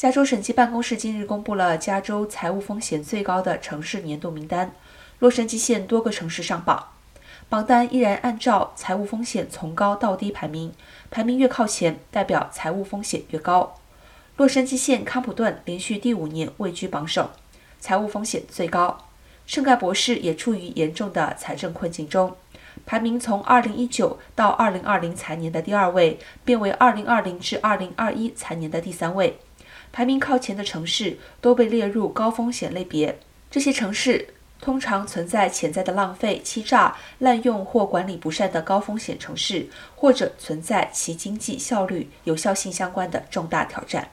加州审计办公室近日公布了加州财务风险最高的城市年度名单，洛杉矶县多个城市上榜，榜单依然按照财务风险从高到低排名，排名越靠前，代表财务风险越高。洛杉矶县康普顿连续第五年位居榜首，财务风险最高。圣盖博士也处于严重的财政困境中，排名从2019到2020财年的第二位，变为2020至2021财年的第三位。排名靠前的城市都被列入高风险类别。这些城市通常存在潜在的浪费、欺诈、滥用或管理不善的高风险城市，或者存在其经济效率、有效性相关的重大挑战。